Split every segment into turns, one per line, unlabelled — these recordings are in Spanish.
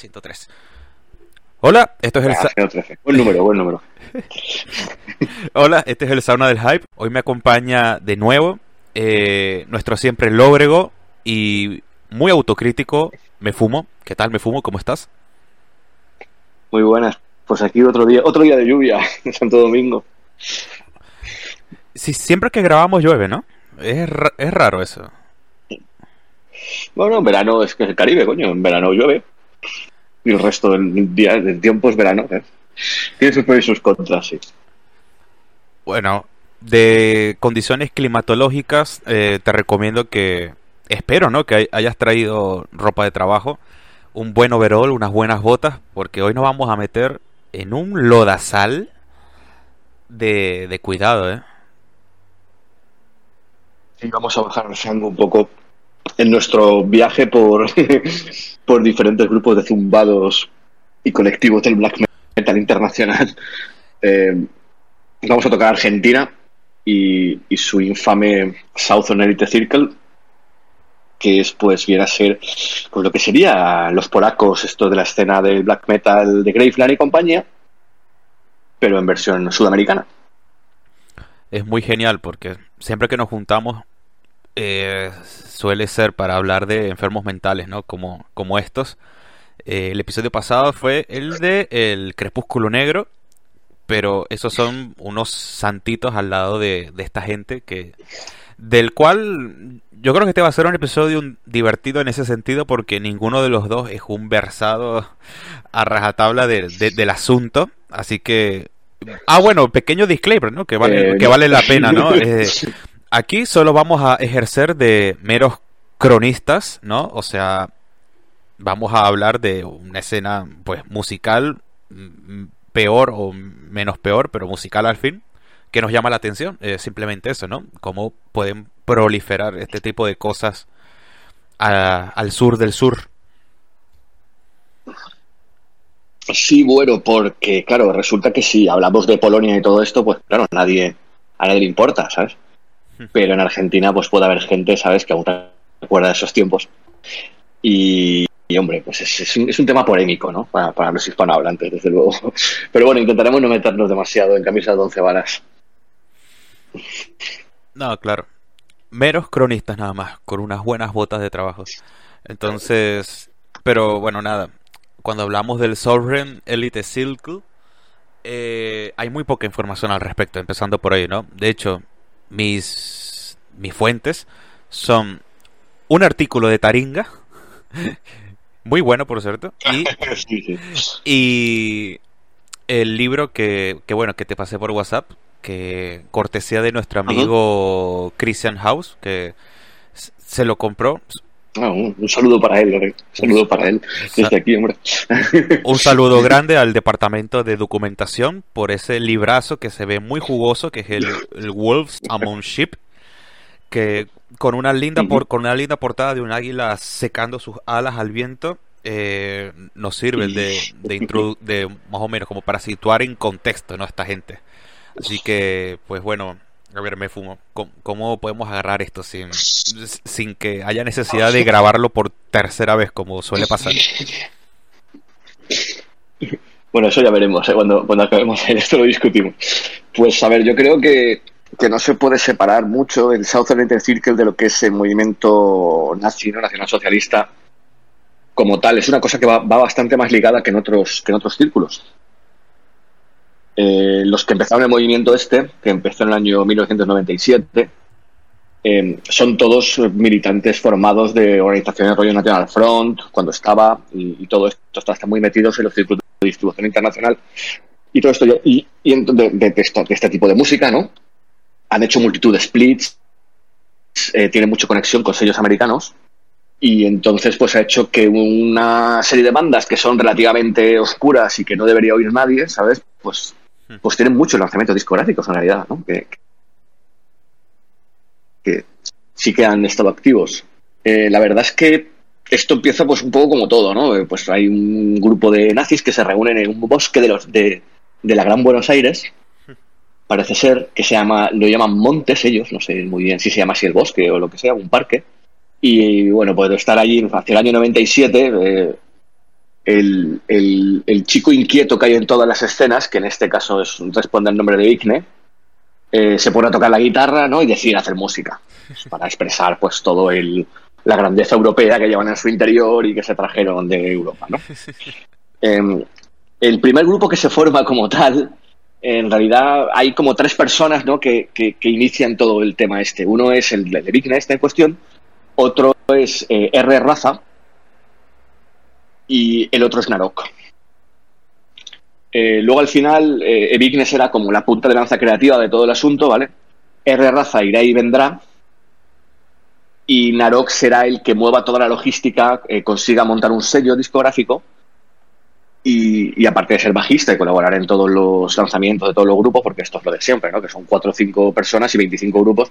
103. Hola, esto es el...
Ah, 013. Buen número, buen número.
Hola, este es el Sauna del Hype. Hoy me acompaña de nuevo eh, nuestro siempre lóbrego y muy autocrítico, Me Fumo. ¿Qué tal, Me Fumo? ¿Cómo estás?
Muy buenas. Pues aquí otro día, otro día de lluvia en Santo Domingo.
Sí, siempre que grabamos llueve, ¿no? Es, es raro eso.
Bueno, en verano es que es el Caribe, coño. En verano llueve. Y el resto del día, del tiempo es verano. ¿eh? Tiene sus pros y sus contras, sí.
Bueno, de condiciones climatológicas, eh, te recomiendo que, espero, ¿no? Que hay- hayas traído ropa de trabajo, un buen overall, unas buenas botas, porque hoy nos vamos a meter en un lodazal de, de cuidado, ¿eh?
Y vamos a bajar el rango un poco en nuestro viaje por, por diferentes grupos de zumbados y colectivos del black metal internacional. Eh, vamos a tocar Argentina y, y su infame Southern Elite Circle, que es pues viene a ser pues lo que sería los polacos, esto de la escena del black metal de Graveland y compañía, pero en versión sudamericana.
Es muy genial porque siempre que nos juntamos eh, suele ser para hablar de enfermos mentales, ¿no? Como, como estos. Eh, el episodio pasado fue el de El Crepúsculo Negro, pero esos son unos santitos al lado de, de esta gente que del cual yo creo que este va a ser un episodio divertido en ese sentido porque ninguno de los dos es un versado a rajatabla de- de- del asunto, así que ah bueno pequeño disclaimer, ¿no? Que vale
Eh,
que vale la pena, ¿no? Eh, aquí solo vamos a ejercer de meros cronistas, ¿no? O sea, vamos a hablar de una escena pues musical mm, peor o menos peor, pero musical al fin, que nos llama la atención, eh, simplemente eso, ¿no? Cómo pueden proliferar este tipo de cosas al sur del sur.
Sí, bueno, porque claro, resulta que si hablamos de Polonia y todo esto, pues claro, nadie, a nadie le importa, ¿sabes? Pero en Argentina, pues puede haber gente, ¿sabes? Que aún recuerda de esos tiempos. Y, y, hombre, pues es, es un, es un tema polémico, ¿no? Para, para los hispanohablantes, desde luego. Pero bueno, intentaremos no meternos demasiado en camisas de once varas.
No, claro. Meros cronistas nada más, con unas buenas botas de trabajo. Entonces, pero bueno, nada. Cuando hablamos del Sovereign Elite Circle, eh, hay muy poca información al respecto, empezando por ahí, ¿no? De hecho, mis, mis fuentes son un artículo de Taringa, muy bueno, por cierto, y el libro que, que, bueno, que te pasé por WhatsApp, que cortesía de nuestro amigo Christian House, que se lo compró.
Ah, un, saludo para él. Un saludo para él. Desde aquí, hombre.
Un saludo grande al departamento de documentación por ese librazo que se ve muy jugoso, que es el, el Wolves Among Sheep, que con una linda por, con una linda portada de un águila secando sus alas al viento. eh, nos sirve de, de, introdu- de más o menos como para situar en contexto ¿no? a esta gente. Así que, pues bueno, a ver, me fumo. ¿Cómo, cómo podemos agarrar esto sin, sin que haya necesidad de grabarlo por tercera vez, como suele pasar?
Bueno, eso ya veremos, ¿eh? cuando, cuando acabemos en esto lo discutimos. Pues a ver, yo creo que, que no se puede separar mucho el Southern Inter Circle de lo que es el movimiento nazi, ¿no? nacionalsocialista como tal. Es una cosa que va, va bastante más ligada que en otros, que en otros círculos. Eh, los que empezaron el movimiento este, que empezó en el año 1997, eh, son todos militantes formados de organizaciones rollo National Front, cuando estaba, y, todo esto está, muy metidos en los círculos de distribución internacional. Y todo esto, y, de, este tipo de música, ¿no? Han hecho multitud de splits, eh, tiene mucha conexión con sellos americanos, y entonces pues ha hecho que una serie de bandas que son relativamente oscuras y que no debería oír nadie, ¿sabes? Pues, pues tienen muchos lanzamientos discográficos en realidad, ¿no? Que, que sí que han estado activos. Eh, la verdad es que esto empieza pues un poco como todo, ¿no? Eh, Pues hay un grupo de nazis que se reúnen en un bosque de los de, de la Gran Buenos Aires parece ser, que se llama, lo llaman montes ellos, no sé muy bien si se llama así el bosque o lo que sea, un parque. Y bueno, pues estar allí hacia el año 97, eh, el, el, chico inquieto que hay en todas las escenas, que en este caso es, responde al nombre de Igne, eh, se pone a tocar la guitarra ¿no? y decide hacer música para expresar pues todo el, la grandeza europea que llevan en su interior y que se trajeron de Europa. ¿no? Eh, el primer grupo que se forma como tal, en realidad hay como tres personas ¿no? que, que, inician todo el tema este. Uno es el de Vigne, este en cuestión, otro es eh, R. Raza y el otro es Narok. Eh, luego al final, eh, Evignes era como la punta de lanza creativa de todo el asunto, ¿vale? R. Raza irá y vendrá. Y Narok será el que mueva toda la logística, eh, consiga montar un sello discográfico. Y, y, aparte de ser bajista y colaborar en todos los lanzamientos de todos los grupos, porque esto es lo de siempre, ¿no? Que son cuatro o cinco personas y 25 grupos,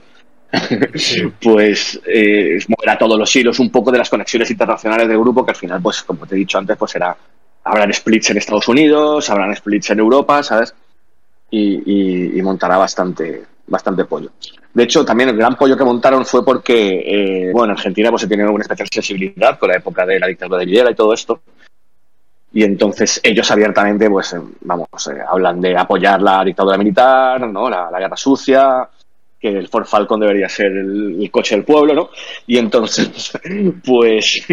pues eh, moverá todos los hilos un poco de las conexiones internacionales del grupo, que al final, pues como te he dicho antes, pues será habrán splits en Estados Unidos, habrán splits en Europa, ¿sabes? Y, montará bastante, bastante pollo. De hecho, también el gran pollo que montaron fue porque, eh, bueno, en Argentina pues se tiene una especial sensibilidad con la época de la dictadura de Videla y todo esto. Y entonces ellos abiertamente, pues, vamos, eh, hablan de apoyar la dictadura militar, ¿no? La, guerra sucia, que el Ford Falcon debería ser el, el coche del pueblo, ¿no? Y entonces, pues,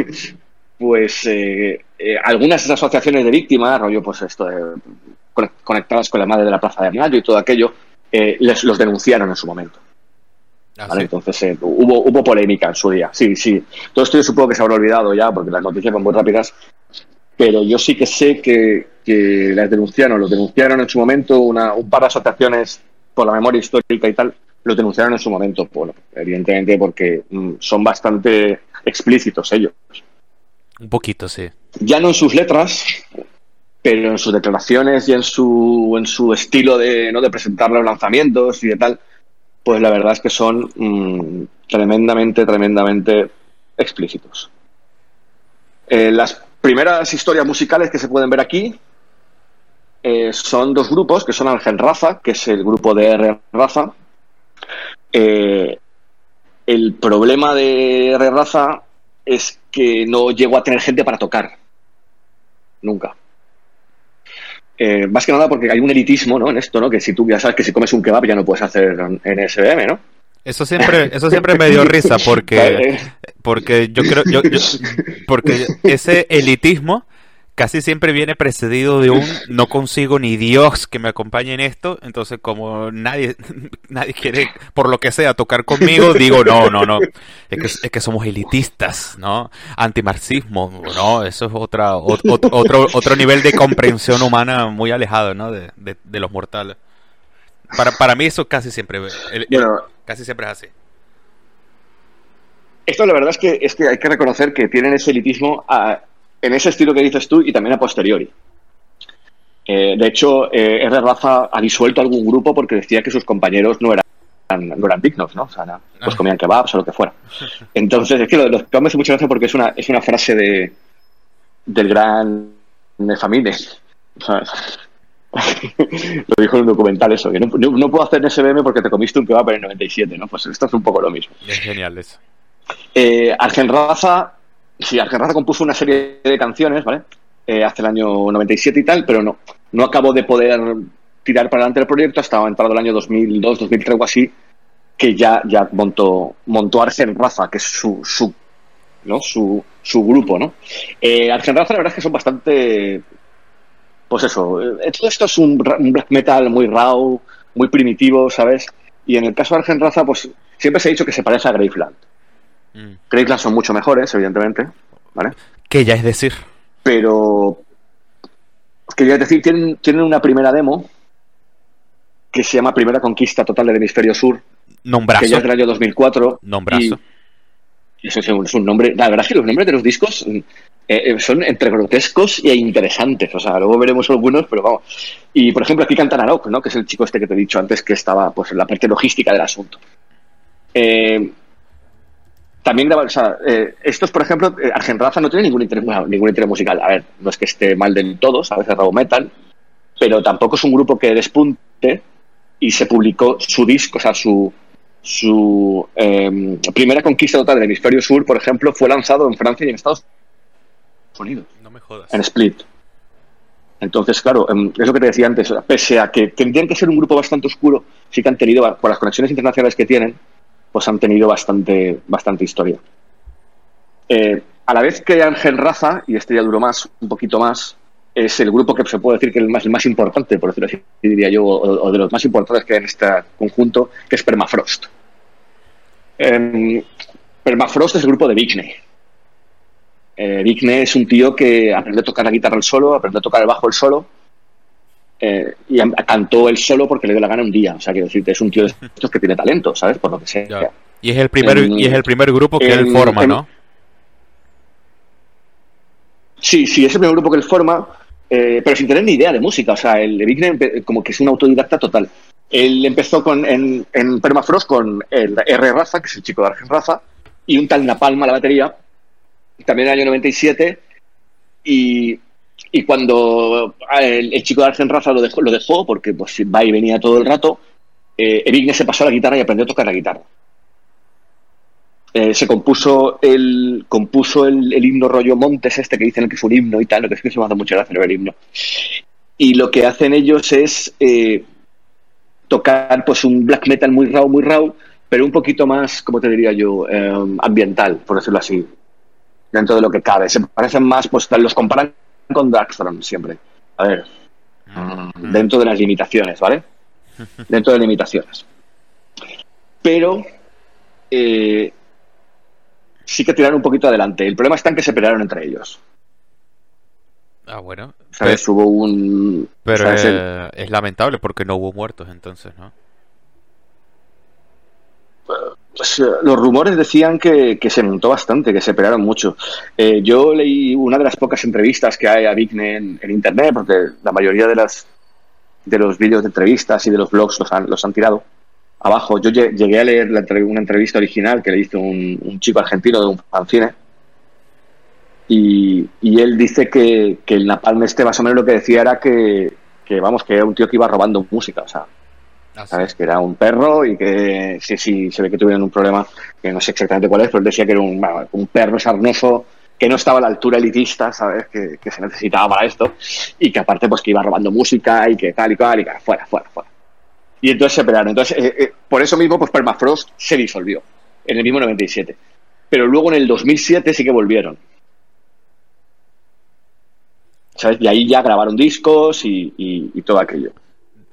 pues eh, eh, algunas asociaciones de víctimas, rollo pues esto de, conectadas con la madre de la Plaza de Mayo y todo aquello, eh, les los denunciaron en su momento. ¿Ah, ¿vale? sí? Entonces eh, hubo, hubo polémica en su día. Sí, sí. Todo esto yo supongo que se habrá olvidado ya porque las noticias van muy rápidas. Pero yo sí que sé que, que las denunciaron, los denunciaron en su momento, una, un par de asociaciones por la memoria histórica y tal, lo denunciaron en su momento. Bueno, evidentemente porque mm, son bastante explícitos ellos.
Un poquito, sí.
Ya no en sus letras, pero en sus declaraciones y en su, en su estilo de, ¿no? de presentar los lanzamientos y de tal, pues la verdad es que son mmm, tremendamente, tremendamente explícitos. Eh, las primeras historias musicales que se pueden ver aquí eh, son dos grupos, que son Ángel Raza, que es el grupo de R. Raza. Eh, el problema de. Raza es que no llegó a tener gente para tocar. Nunca. Eh, más que nada porque hay un elitismo ¿no? en esto, ¿no? Que si tú ya sabes que si comes un kebab ya no puedes hacer en SBM, ¿no?
Eso siempre, eso siempre me dio risa porque, porque yo creo, yo, yo, porque ese elitismo casi siempre viene precedido de un no consigo ni Dios que me acompañe en esto, entonces como nadie, nadie quiere, por lo que sea, tocar conmigo, digo, no, no, no, es que, es que somos elitistas, ¿no? Antimarxismo, ¿no? Eso es otra, otro, otro, otro nivel de comprensión humana muy alejado, ¿no? De, de, de los mortales. Para, para mí eso casi siempre, el, bueno, casi siempre es así.
Esto la verdad es que, es que hay que reconocer que tienen ese elitismo a, en ese estilo que dices tú y también a posteriori. Eh, de hecho, eh, R. Raza ha disuelto algún grupo porque decía que sus compañeros no eran, no eran dignos, ¿no? O sea, pues comían kebabs o lo que fuera. Entonces, es que lo, lo que me hace mucha gracia porque es una, es una frase de, del gran Nefamine. O sea, lo dijo en un documental eso, que no, no, no, puedo hacer SBM porque te comiste un kebab en el 97, ¿no? Pues esto es un poco lo mismo.
Es genial eso.
Eh, Argen Raza sí, Argen Raza compuso una serie de canciones, ¿vale? Eh, hace el año 97 y tal, pero no, no acabó de poder tirar para adelante el proyecto hasta entrado el año 2002, 2003 o así, que ya, ya montó, montó Argen Raza, que es su, su, ¿no? su, su grupo, ¿no? Eh, Argen Raza la verdad es que son bastante, pues eso, eh, todo esto es un, un black metal muy raw, muy primitivo, ¿sabes? Y en el caso de Argen Raza, pues siempre se ha dicho que se parece a Graveland. Mm. Son mucho mejores, evidentemente, ¿vale?
Que ya es decir.
Pero, quería decir, tienen, tienen una primera demo que se llama Primera Conquista Total del Hemisferio Sur.
Nombrazo.
Que ya es del año 2004.
Nombrazo.
Y eso es un, es un nombre. La verdad es que los nombres de los discos eh, son entre grotescos e interesantes. O sea, luego veremos algunos, pero vamos. Y por ejemplo, aquí canta Narok, ¿no? Que es el chico este que te he dicho antes que estaba pues en la parte logística del asunto. Eh, también o sea, eh, estos, por ejemplo, eh, Argen Raza no tiene ningún interés, ningún interés musical. A ver, no es que esté mal del todo, a veces rabo metal, pero tampoco es un grupo que despunte y se publicó su disco, o sea, su, su eh, primera conquista total del hemisferio sur, por ejemplo, fue lanzado en Francia y en Estados Unidos.
No me jodas.
En Split. Entonces, claro, em, es lo que te decía antes, pese a que tendrían que ser un grupo bastante oscuro, sí que han tenido, por las conexiones internacionales que tienen, pues han tenido bastante, bastante historia. Eh, a la vez que Ángel Raza, y este ya duró más, un poquito más, es el grupo que se puede decir que es el más, más importante, por decirlo así, diría yo, o, de los más importantes que hay en este conjunto, que es Permafrost. Eh, Permafrost es el grupo de Vigney. Eh, es un tío que aprendió a tocar la guitarra el solo, aprendió a tocar el bajo el solo, eh, y cantó el solo porque le dio la gana un día. O sea, quiero decirte, es un tío de estos que tiene talento, ¿sabes? Por lo que sea.
Ya. Y es el primer, y es el primer grupo que él forma, ¿no?
Sí, sí, es el primer grupo que él forma, eh, pero sin tener ni idea de música. O sea, el Vigne como que es un autodidacta total. Él empezó con, en, Permafrost con el R. Raza, que es el chico de Argen Raza, y un tal Napalm a la batería, también en el año 97, y, y cuando el, el, chico de Argen Raza lo dejó, lo dejó porque pues, va y venía todo el rato, eh, Evigne se pasó a la guitarra y aprendió a tocar la guitarra. Eh, se compuso el compuso el, el, himno rollo Montes este que dicen que es un himno y tal, lo que es que se me hace mucha gracia el himno. Y lo que hacen ellos es eh, tocar pues un black metal muy raw, muy raw, pero un poquito más, como te diría yo, eh, ambiental, por decirlo así, dentro de lo que cabe. Se parecen más, pues los comparan con Darkthrone siempre. A ver, mm. dentro de las limitaciones, ¿vale? Dentro de limitaciones. Pero eh, sí que tiraron un poquito adelante. El problema está en que se pelearon entre ellos.
Ah, bueno.
¿Sabes? Pero, hubo un.
Pero. Eh, es lamentable porque no hubo muertos entonces, ¿no?
Pues, los rumores decían que, que, se montó bastante, que se pelearon mucho. Eh, yo leí una de las pocas entrevistas que hay a Vigne en, internet, porque la mayoría de las de los vídeos de entrevistas y de los blogs los han, los han tirado abajo. Yo llegué a leer una entrevista original que le hizo un, chico argentino de un fanzine y, y, él dice que, que, el Napalm este más o menos lo que decía era que, que, vamos, que era un tío que iba robando música, o sea, ah, ¿sabes? Sí. Que era un perro y que sí, sí, se ve que tuvieron un problema, que no sé exactamente cuál es, pero él decía que era un, bueno, un perro sarnoso que no estaba a la altura elitista, ¿sabes? Que, que, se necesitaba para esto y que aparte pues que iba robando música y que tal y cual y que fuera, fuera, fuera. Y entonces se pelearon. Entonces, eh, eh, por eso mismo, pues Permafrost se disolvió en el mismo 97. Pero luego en el 2007 sí que volvieron. ¿Sabes? Y ahí ya grabaron discos y, y, y, todo aquello.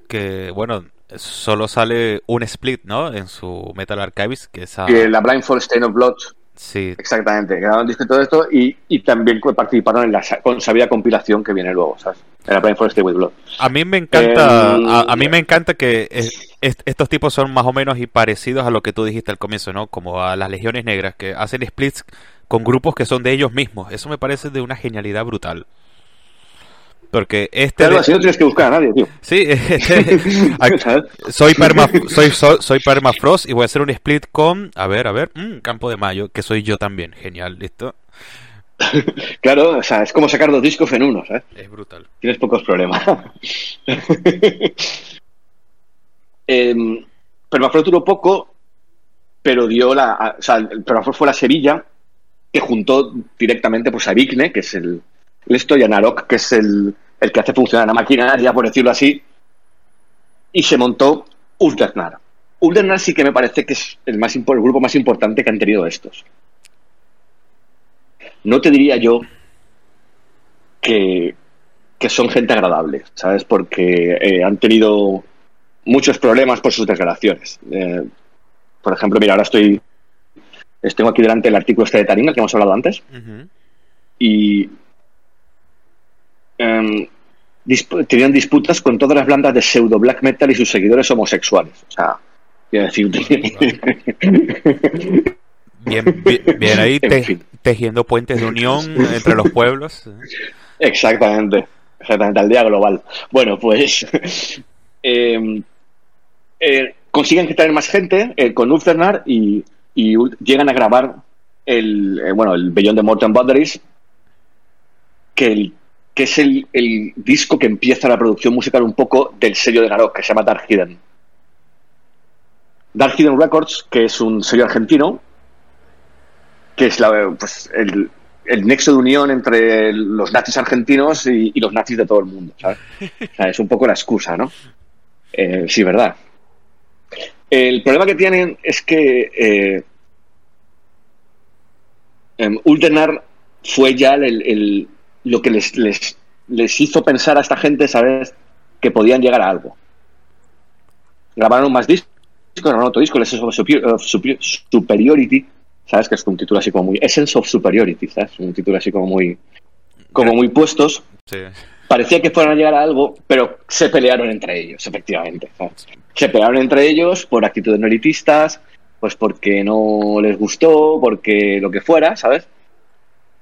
Que, bueno, solo sale un split, ¿no? En su Metal Archives, que es a...
la Blindfold Stain of Blood.
Sí.
Exactamente, grabaron disco y todo esto y, y también participaron en la con sabia compilación que viene luego, ¿sabes? En la Blindfold Stain with Blood.
A mí me encanta, eh, a, a, mí me encanta que es, es, estos tipos son más o menos y parecidos a lo que tú dijiste al comienzo, ¿no? Como a las Legiones Negras, que hacen splits con grupos que son de ellos mismos. Eso me parece de una genialidad brutal. Porque este.
Claro, así no tienes que buscar a nadie, tío.
Sí, este, soy, perma, soy, soy, soy, Permafrost y voy a hacer un split con. A ver, a ver. Mmm, Campo de Mayo, que soy yo también. Genial, listo.
claro, o sea, es como sacar dos discos en uno, ¿sabes?
Es brutal.
Tienes pocos problemas. eh, Permafrost duró poco, pero dio la. O sea, Permafrost fue la Sevilla que juntó directamente pues, a Vigne, que es el. Esto y a Narok, que es el, el que hace funcionar la maquinaria, por decirlo así, y se montó Ulternar. Ulternar sí que me parece que es el, más, el grupo más importante que han tenido estos. No te diría yo que, que son gente agradable, ¿sabes? Porque eh, han tenido muchos problemas por sus declaraciones. Eh, por ejemplo, mira, ahora estoy, tengo aquí delante el artículo este de Taringa que hemos hablado antes. Uh -huh. Y um, disp tenían disputas con todas las bandas de pseudo black metal y sus seguidores homosexuales. O sea, quiero decir.
bien, bien, bien, ahí te, en fin. tejiendo puentes de unión entre los pueblos.
Exactamente, exactamente, al día global. Bueno, pues eh, eh, consiguen traer más gente eh, con Ulfernar y, y, llegan a grabar el, eh, bueno, el Beyond the Mortal Boundaries, que el que es el, el, disco que empieza la producción musical un poco del sello de Narok, que se llama Dark Hidden. Dark Hidden Records, que es un sello argentino, que es la, pues, el, el nexo de unión entre los nazis argentinos y, y, los nazis de todo el mundo, ¿sabes? Es un poco la excusa, ¿no? Eh, sí, verdad. El problema que tienen es que eh, eh, Ultenar fue ya el, lo que les, les, les, hizo pensar a esta gente, ¿sabes? Que podían llegar a algo. Grabaron más discos, grabaron otro disco, el Essence of Superiority, ¿sabes? Que es un título así como muy... Essence of Superiority, ¿sabes? Un título así como muy... Como muy puestos.
Sí.
Parecía que fueran a llegar a algo, pero se pelearon entre ellos, efectivamente. ¿sabes? Se pelearon entre ellos por actitudes no elitistas, pues porque no les gustó, porque lo que fuera, ¿sabes?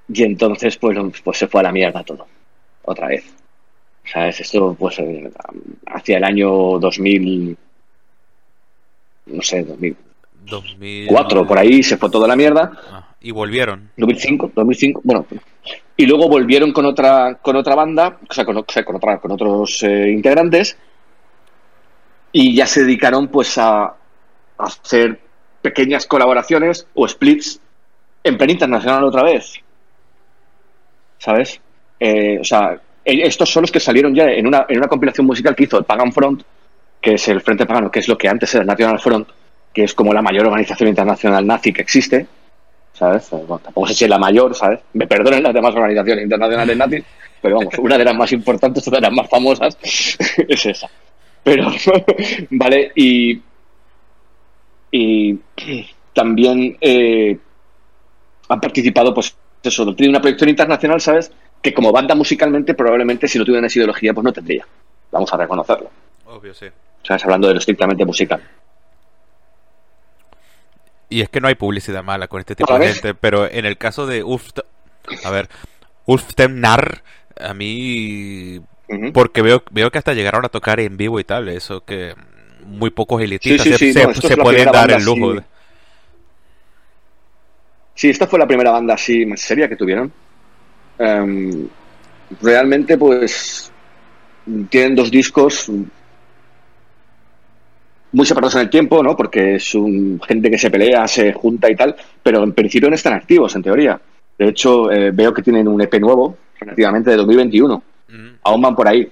Y entonces, pues, pues se fue a la mierda todo, otra vez. ¿Sabes? Esto, pues, hacia el año 2000, no sé, 2000, 2004, por ahí se fue toda la mierda.
Ah, y volvieron.
2005, 2005, bueno. Y luego volvieron con otra con otra banda, o sea, con, o sea, con, otra, con otros eh, integrantes, y ya se dedicaron pues a, a, hacer pequeñas colaboraciones o splits en plena internacional otra vez. ¿Sabes? Eh, o sea, estos son los que salieron ya en una, en una compilación musical que hizo el Pagan Front, que es el Frente Pagano, que es lo que antes era el National Front, que es como la mayor organización internacional nazi que existe, ¿sabes? Bueno, tampoco sé si es la mayor, ¿sabes? Me perdonen las demás organizaciones internacionales nazis, pero vamos, una de las más importantes, una de las más famosas es esa. Pero, ¿vale? Y, y también eh, han participado, pues, eso, tiene una proyección internacional, ¿sabes? Que como banda musicalmente, probablemente si no tuvieran esa ideología, pues no tendría. Vamos a reconocerlo.
Obvio, sí.
¿Sabes? Hablando de lo estrictamente musical.
Y es que no hay publicidad mala con este tipo de gente, pero en el caso de Ulf, a ver, Ulftemnar, a mí, uh -huh. porque veo, veo que hasta llegaron a tocar en vivo y tal, eso que muy pocos elitistas
sí, sí,
se,
no,
se, se pueden dar el lujo.
Sí. Sí. esta fue la primera banda así más seria que tuvieron. Um, realmente, pues, tienen dos discos muy separados en el tiempo, ¿no? Porque es un, gente que se pelea, se junta y tal, pero en principio no están activos, en teoría. De hecho, eh, veo que tienen un EP nuevo, relativamente de 2021. Mm. Aún van por ahí.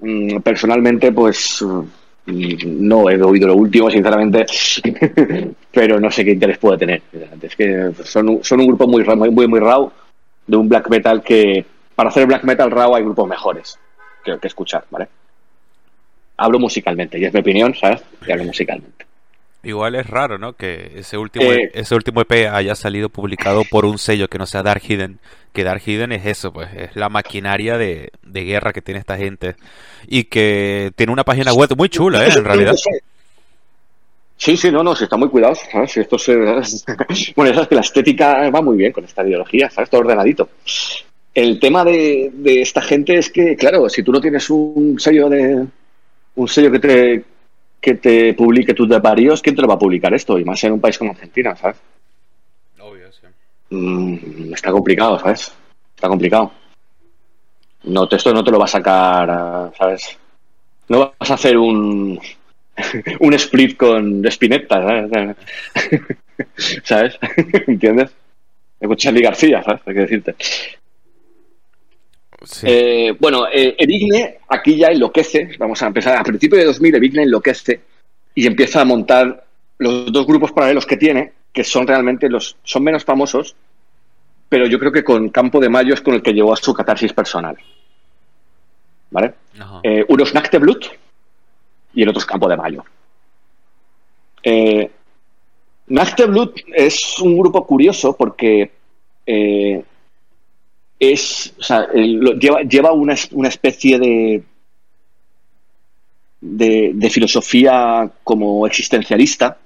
Mm, personalmente, pues no he oído lo último, sinceramente, pero no sé qué interés puede tener. Es que son, son un grupo muy, muy, muy, muy raw, de un black metal que, para hacer black metal raw hay grupos mejores que, que escuchar, ¿vale? hablo musicalmente, y es mi opinión, ¿sabes? Y hablo musicalmente.
Igual es raro, ¿no? Que ese último, eh, ese último EP haya salido publicado por un sello que no sea Dark Hidden. Que Dark Hidden es eso, pues, es la maquinaria de, de guerra que tiene esta gente. Y que tiene una página web muy chula, ¿eh? En realidad.
Sí, sí, no, no, se está muy cuidado, ¿sabes? Esto se... bueno, eso es que la estética va muy bien con esta ideología, ¿sabes? Todo ordenadito. El tema de, de esta gente es que, claro, si tú no tienes un sello de, un sello que te, que te publique tus varios, ¿quién te lo va a publicar esto? Y más en un país como Argentina, ¿sabes?
Obvio, sí.
Mm, está complicado, ¿sabes? Está complicado. No, esto no te lo va a sacar, ¿sabes? No vas a hacer un, un split con Spinetta, ¿sabes? ¿Sabes? ¿Entiendes? Con Charlie García, ¿sabes? Hay que decirte. Sí. Eh, bueno, eh, Evigne aquí ya enloquece, vamos a empezar, a principio de 2000 Evigne enloquece y empieza a montar los dos grupos paralelos que tiene, que son realmente los, son menos famosos, pero yo creo que con Campo de Mayo es con el que llevó a su catarsis personal. ¿Vale? Eh, uno es Nachteblut y el otro es Campo de Mayo. Eh, Nachteblut es un grupo curioso porque eh, es, o sea, lleva, lleva una, una especie de, de, de, filosofía como existencialista,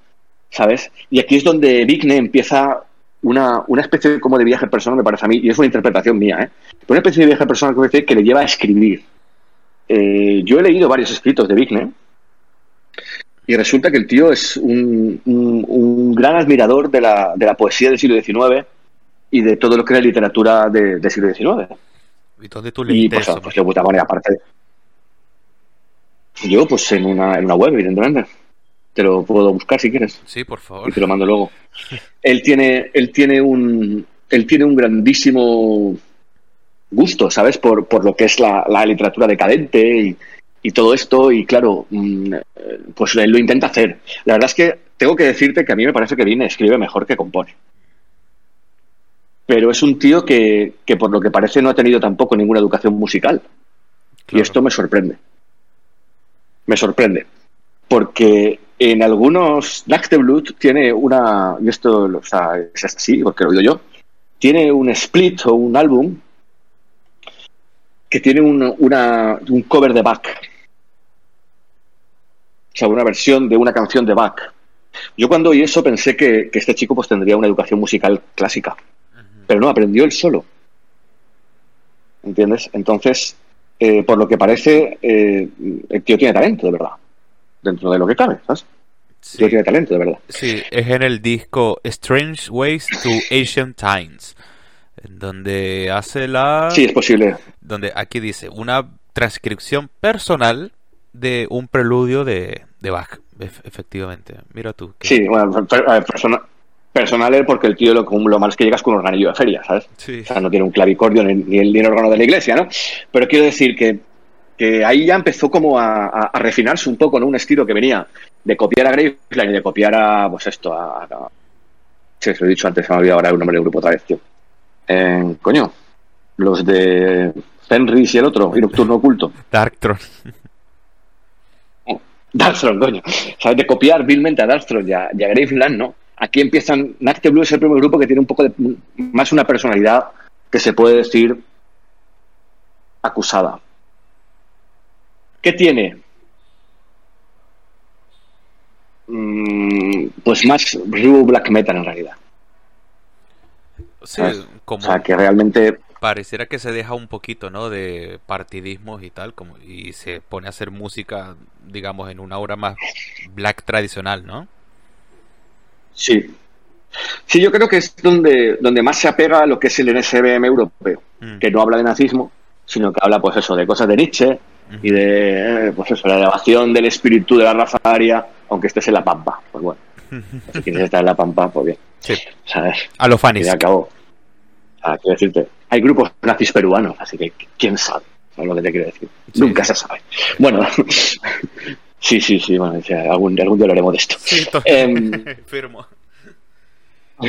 ¿sabes? Y aquí es donde Vigne empieza una, una especie como de viaje personal, me parece a mí, y es una interpretación mía, ¿eh? Una especie de viaje personal que le lleva a escribir. Eh, yo he leído varios escritos de Vigne y resulta que el tío es un, un, un gran admirador de la, de la poesía del siglo XIX y de todo lo que era literatura de, del siglo XIX.
¿Y dónde tú leíste
y, pues,
eso?
Pues, de puta manera, aparte. Yo, pues en una, en una web, evidentemente. Te lo puedo buscar si quieres.
Sí, por favor.
Y te lo mando luego. él tiene, él tiene un, él tiene un grandísimo gusto, ¿sabes? Por, por lo que es la, la literatura decadente y, y, todo esto. Y claro, mm, pues él lo intenta hacer. La verdad es que tengo que decirte que a mí me parece que viene escribe mejor que compone. Pero es un tío que, que por lo que parece no ha tenido tampoco ninguna educación musical. Claro. Y esto me sorprende. Me sorprende. Porque en algunos Blood tiene una, y esto o sea, es así, porque lo digo yo, tiene un split o un álbum que tiene un, una, un cover de Bach. O sea, una versión de una canción de Bach. Yo cuando oí eso pensé que, que este chico pues tendría una educación musical clásica. Pero no, aprendió él solo. ¿Entiendes? Entonces, eh, por lo que parece, eh, el tío tiene talento, de verdad. Dentro de lo que cabe, ¿sabes? Sí. El tío tiene talento, de verdad.
Sí, es en el disco Strange Ways to Asian Times, en donde hace la...
Sí, es posible.
Donde aquí dice, una transcripción personal de un preludio de, de Bach, efectivamente. Mira tú.
Que... Sí, bueno, persona, personal porque el tío lo, lo malo es que llegas con un organillo de feria, ¿sabes?
Sí.
O sea, no tiene un clavicordio ni, ni, el, ni el órgano de la iglesia, ¿no? Pero quiero decir que, que ahí ya empezó como a, a, a, refinarse un poco, ¿no? Un estilo que venía de copiar a Graveline y de copiar a, pues esto, a... a sí, se lo he dicho antes, se me olvidado ahora el nombre del grupo otra vez, tío. Eh, coño, los de Fenris y el otro, y Nocturno Oculto.
Darktron.
Darktron, coño. ¿Sabes? De copiar vilmente a Darktron y a, y a Graveland, ¿no? Aquí empiezan. Nacte Blue es el primer grupo que tiene un poco de. más una personalidad que se puede decir acusada. ¿Qué tiene? Mm, pues más Blue Black Metal en realidad.
Sí, como
o sea, que realmente
pareciera que se deja un poquito, ¿no? De partidismos y tal, como y se pone a hacer música, digamos, en una obra más black tradicional, ¿no?
Sí. Sí, yo creo que es donde, donde más se apega a lo que es el NSBM europeo, mm. que no habla de nazismo, sino que habla, pues eso, de cosas de Nietzsche mm. y de, eh, pues eso, la elevación del espíritu de la raza aria, aunque estés en la pampa. Pues bueno, si quieres estar en la pampa, pues bien.
Sí.
¿Sabes?
A los fanis.
Y acabó. Quiero decirte, hay grupos nazis peruanos, así que quién sabe, ¿sabes lo que te quiero decir? Sí, Nunca se sabe. Bueno, sí, sí, sí, bueno, o sea, algún, algún día hablaremos de esto.
Sí,
eh,
Firmo.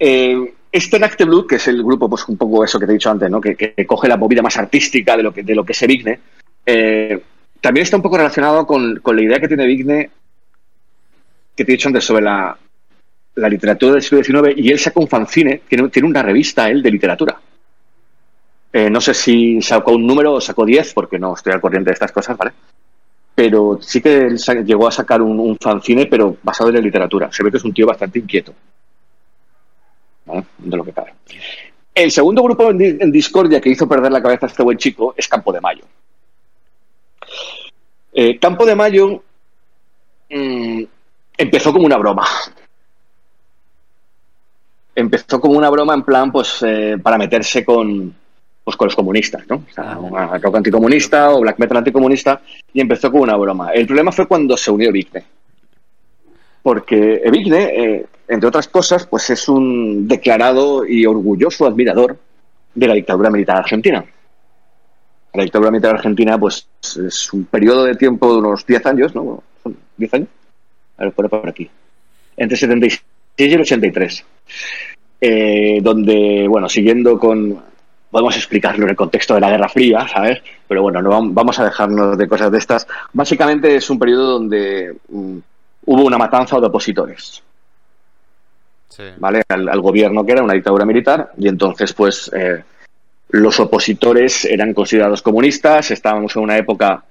eh, este Nacte Blue, que es el grupo, pues un poco eso que te he dicho antes, ¿no? que, que coge la movida más artística de lo que, de lo que se Vigne, eh, también está un poco relacionado con, con, la idea que tiene Vigne, que te he dicho antes sobre la, la literatura del siglo XIX, y él saca un fanzine, tiene, tiene una revista él de literatura. Eh, no sé si sacó un número o sacó 10, porque no estoy al corriente de estas cosas, ¿vale? pero sí que él llegó a sacar un, un, fanzine, pero basado en la literatura. Se ve que es un tío bastante inquieto. ¿Vale? De lo que cabe. El segundo grupo en, Discordia que hizo perder la cabeza a este buen chico es Campo de Mayo. Eh, Campo de Mayo mmm, empezó como una broma. Empezó como una broma en plan, pues, eh, para meterse con, pues con los comunistas, ¿no? O sea, una rock anticomunista o black metal anticomunista y empezó con una broma. El problema fue cuando se unió Vigne. Porque Vigne, eh, entre otras cosas, pues es un declarado y orgulloso admirador de la dictadura militar argentina. La dictadura militar argentina, pues es un periodo de tiempo de unos 10 años, ¿no? ¿Son 10 años? A ver, por aquí. Entre 76 y el 83. Eh, donde, bueno, siguiendo con podemos explicarlo en el contexto de la Guerra Fría, ¿sabes? Pero bueno, no vamos a dejarnos de cosas de estas. Básicamente es un periodo donde um, hubo una matanza de opositores. Sí. ¿Vale? Al, al, gobierno que era una dictadura militar y entonces pues eh, los opositores eran considerados comunistas, estábamos en una época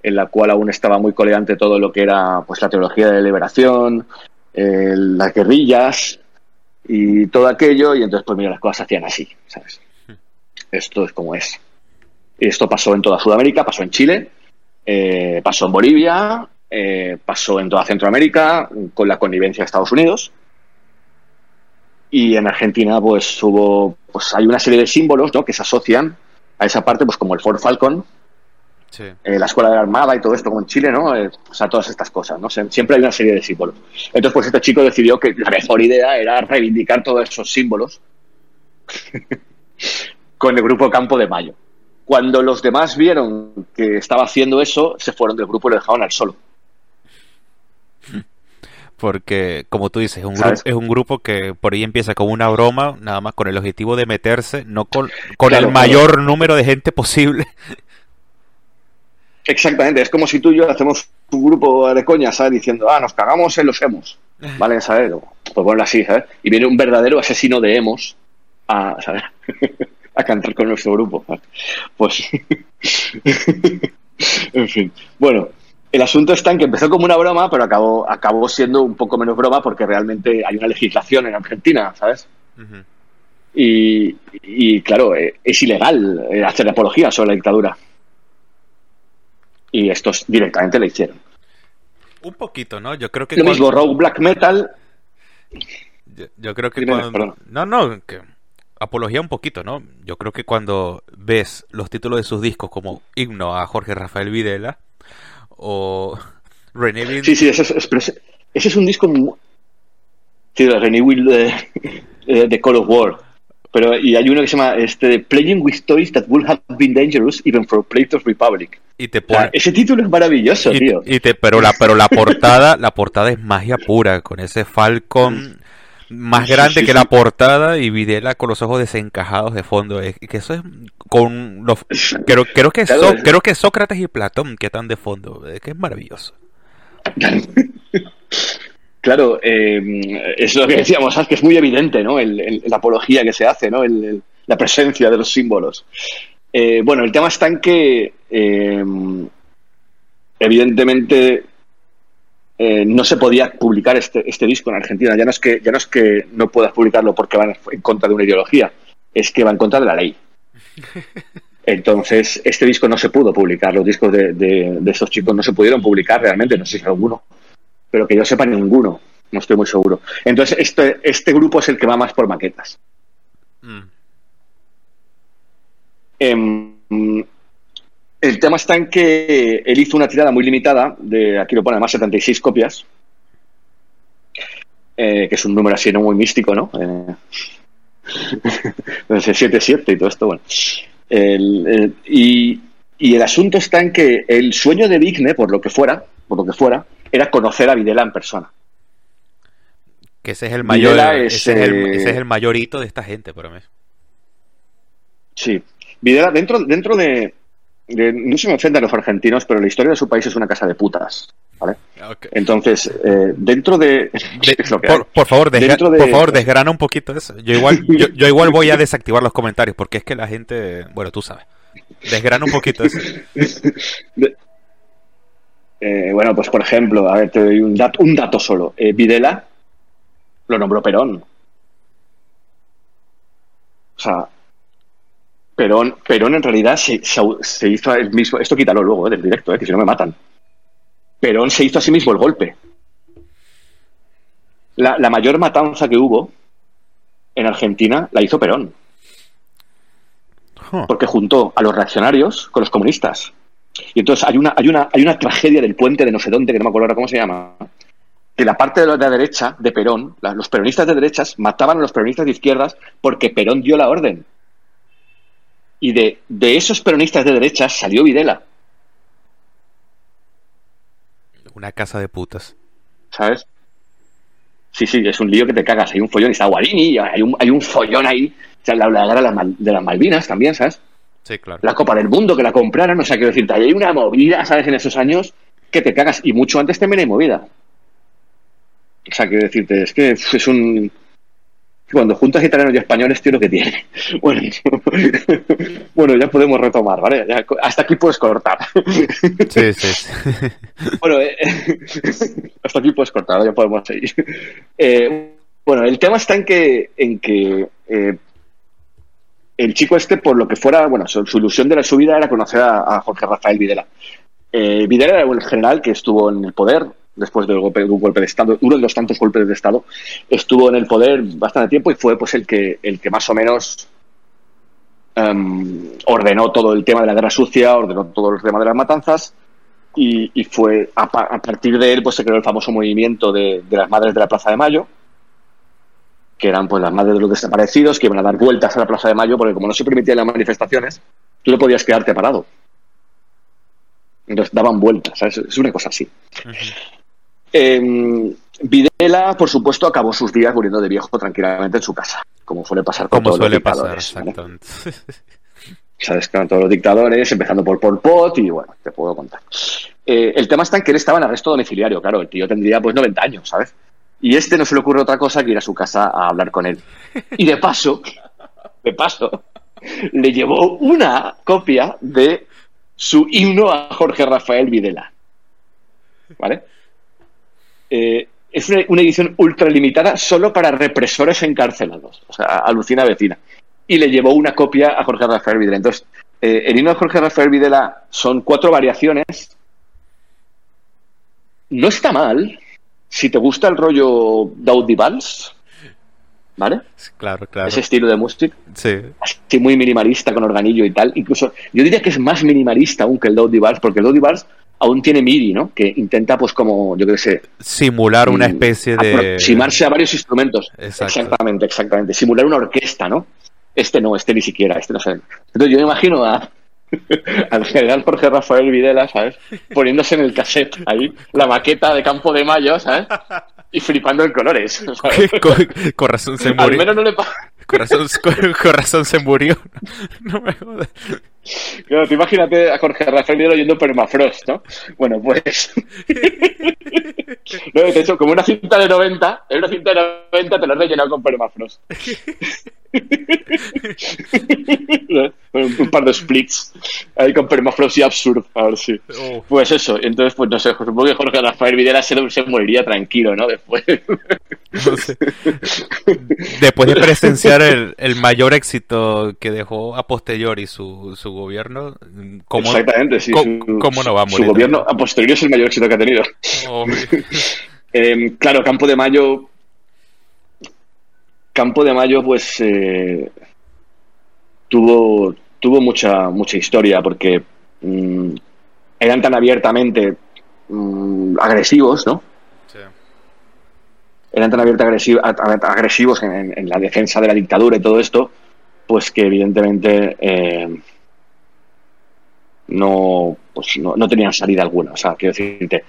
en la cual aún estaba muy coleante todo lo que era pues la teología de liberación, eh, las guerrillas y todo aquello y entonces pues mira las cosas se hacían así, ¿sabes? Esto es como es. Esto pasó en toda Sudamérica, pasó en Chile, eh, pasó en Bolivia, eh, pasó en toda Centroamérica con la connivencia de Estados Unidos. Y en Argentina, pues hubo, pues hay una serie de símbolos ¿no? que se asocian a esa parte, pues como el Ford Falcon, Eh, la escuela de la Armada y todo esto, como en Chile, ¿no? O sea, todas estas cosas, ¿no? Siempre hay una serie de símbolos. Entonces, pues este chico decidió que la mejor idea era reivindicar todos esos símbolos con el grupo Campo de Mayo. Cuando los demás vieron que estaba haciendo eso, se fueron del grupo y lo dejaron al solo.
Porque, como tú dices, es un, grupo, es un grupo que por ahí empieza como una broma, nada más con el objetivo de meterse, no con, con el mayor número de gente posible.
Exactamente, es como si tú y yo hacemos un grupo de coña, ¿sabes? Diciendo, ah, nos cagamos en los hemos, ¿vale? ¿Sabes? Pues bueno, así, ¿sabes? Y viene un verdadero asesino de hemos a, ¿sabes? a cantar con nuestro grupo. Pues, en fin. Bueno, el asunto está en que empezó como una broma, pero acabó, acabó siendo un poco menos broma porque realmente hay una legislación en Argentina, ¿sabes? y, y, claro, eh, es ilegal eh, hacer apología sobre la dictadura. Y estos directamente le hicieron.
Un poquito, ¿no? Yo creo que.
Lo mismo, Rogue Black Metal.
Yo, creo que cuando... No, no, que apología un poquito, ¿no? Yo creo que cuando ves los títulos de sus discos como Himno a Jorge Rafael Videla o
René Sí, sí, ese es, ese es un disco muy... Sí, de René Will de, de, Call of War. Pero, y hay uno que se llama este, Playing with Toys That Would Have Been Dangerous Even for of Republic.
Y te pone...
ese título es maravilloso, tío.
Y te, pero la, pero la portada, la portada es magia pura, con ese Falcon más grande que la portada y Videla con los ojos desencajados de fondo. Es, que eso es con los creo, creo que creo que Sócrates y Platón que están de fondo. Es que es maravilloso.
Claro, eh, es lo que decíamos, que es muy evidente, ¿no? la apología que se hace, ¿no? la presencia de los símbolos. Eh, bueno, el tema está en que, eh, evidentemente, eh, no se podía publicar este, este, disco en Argentina. Ya no, es que, ya no es que no puedas publicarlo porque van en contra de una ideología, es que va en contra de la ley. Entonces, este disco no se pudo publicar. Los discos de, de, estos chicos no se pudieron publicar realmente, no sé si alguno, pero que yo sepa ninguno, no estoy muy seguro. Entonces, este, este grupo es el que va más por maquetas. Mm. Em, el tema está en que él hizo una tirada muy limitada, de aquí lo pone además 76 copias, eh, que es un número así no muy místico, ¿no? Eh, 7-7 y todo esto, bueno. y, el asunto está en que el sueño de Vigne, por lo que fuera, por lo que fuera, era conocer a Videla en persona.
Que ese es el mayor, ese, es el, ese, es el, mayor hito de esta gente, por mí.
Sí. Videla, dentro, dentro de, no se me ofenden los argentinos, pero la historia de su país es una casa de putas. ¿vale? Entonces, eh, dentro de.
por, favor, por favor, desgrana un poquito eso. Yo igual, yo, igual voy a desactivar los comentarios porque es que la gente. Bueno, tú sabes. Desgrana un poquito eso.
Eh, bueno, pues por ejemplo, a ver, te doy un dato, un dato solo. Eh, Videla lo nombró Perón. O sea, Perón, Perón en realidad se, hizo el mismo. Esto quítalo luego eh, del directo, eh, que si no me matan. Perón se hizo a sí mismo el golpe. La, mayor matanza que hubo en Argentina la hizo Perón. Porque juntó a los reaccionarios con los comunistas. Y entonces hay una, hay una, hay una tragedia del puente de no sé dónde, que no me acuerdo ahora cómo se llama, que la parte de la, derecha de Perón, los peronistas de derechas mataban a los peronistas de izquierdas porque Perón dio la orden. Y de, de esos peronistas de derecha salió Videla.
Una casa de putas.
¿Sabes? Sí, sí, es un lío que te cagas. Hay un follón, y está Guarini, hay un, hay un follón ahí. O sea, la guerra de las Malvinas también, ¿sabes?
Sí, claro.
La Copa del Mundo que la compraron, o sea, quiero decirte, hay una movida, ¿sabes? En esos años que te cagas. Y mucho antes también hay movida. O sea, quiero decirte, es que es un, cuando juntas italianos y españoles, tío, lo que tiene. Bueno, bueno ya podemos retomar, ¿vale? hasta aquí puedes cortar. Sí, sí. Bueno, eh, hasta aquí puedes cortar, ya podemos seguir. Eh, bueno, el tema está en que, en que eh, el chico este, por lo que fuera, bueno, su, ilusión de la su vida era conocer a, Jorge Rafael Videla. Videla era el general que estuvo en el poder después de un golpe de Estado, uno de los tantos golpes de Estado, estuvo en el poder bastante tiempo y fue pues el que, el que más o menos em, ordenó todo el tema de la guerra sucia, ordenó todo el tema de las matanzas y, fue a, partir de él pues se creó el famoso movimiento de, las madres de la Plaza de Mayo que eran pues las madres de los desaparecidos que iban a dar vueltas a la Plaza de Mayo porque como no se permitían las manifestaciones tú no podías quedarte parado entonces daban vueltas ¿sabes? es una cosa así. Eh, Videla, por supuesto, acabó sus días muriendo de viejo tranquilamente en su casa, como suele pasar con
como
todos
suele
los dictadores.
pasar.
Sabes, con todos los dictadores, empezando por Pol Pot, y bueno, te puedo contar. Eh, el tema está en que él estaba en arresto domiciliario, claro, el tío tendría pues 90 años, ¿sabes? Y este no se le ocurre otra cosa que ir a su casa a hablar con él. Y de paso, de paso, le llevó una copia de su himno a Jorge Rafael Videla. ¿Vale? Eh, es una, una, edición ultra limitada solo para represores encarcelados. O sea, alucina vecina. Y le llevó una copia a Jorge Rafael Videla. Entonces, eh, el himno de Jorge Rafael Videla son cuatro variaciones. No está mal. Si te gusta el rollo Daudi Vals, ¿vale?
Claro, claro.
Ese estilo de música.
Sí.
Así muy minimalista, con organillo y tal. Incluso, yo diría que es más minimalista aún que el Daudi Vals, porque el Daudi Vals aún tiene MIDI, ¿no? Que intenta, pues, como, yo qué sé...
Simular una especie de...
Aproximarse a varios instrumentos.
Exacto.
Exactamente, exactamente. Simular una orquesta, ¿no? Este no, este ni siquiera, este no sé. Entonces yo me imagino a, al general Jorge Rafael Videla, ¿sabes? Poniéndose en el cassette ahí la maqueta de Campo de Mayo, ¿sabes? Y flipando en colores. ¿sabes?
Con, con, razón se murió.
Al menos no le pasa.
Corazón, con, razón se murió. No me jodas.
Claro, te imagínate a Jorge Rafael Videla oyendo Permafrost, ¿no? Bueno, pues. no, de hecho, como una cinta de 90, en una cinta de 90 te lo has rellenado con Permafrost. un par de splits ahí con Permafrost y Absurd, a ver si. Oh. Pues eso, entonces, pues no sé, supongo que Jorge Rafael Videla se, se moriría tranquilo, ¿no? Después.
No sé. Después de presenciar el, el, mayor éxito que dejó a posteriori su, su gobierno, ¿cómo,
Exactamente, sí.
¿cómo,
su,
¿cómo, no va a morir?
Su gobierno a posteriori es el mayor éxito que ha tenido.
Oh.
eh, claro, Campo de Mayo. Campo de Mayo, pues. Eh, tuvo, tuvo mucha, mucha historia porque mmm, eran tan abiertamente mmm, agresivos, ¿no?
Sí.
Eran tan abiertamente agresivos en, en, la defensa de la dictadura y todo esto, pues que evidentemente eh, no, pues no, no, tenían salida alguna. O sea, quiero decirte,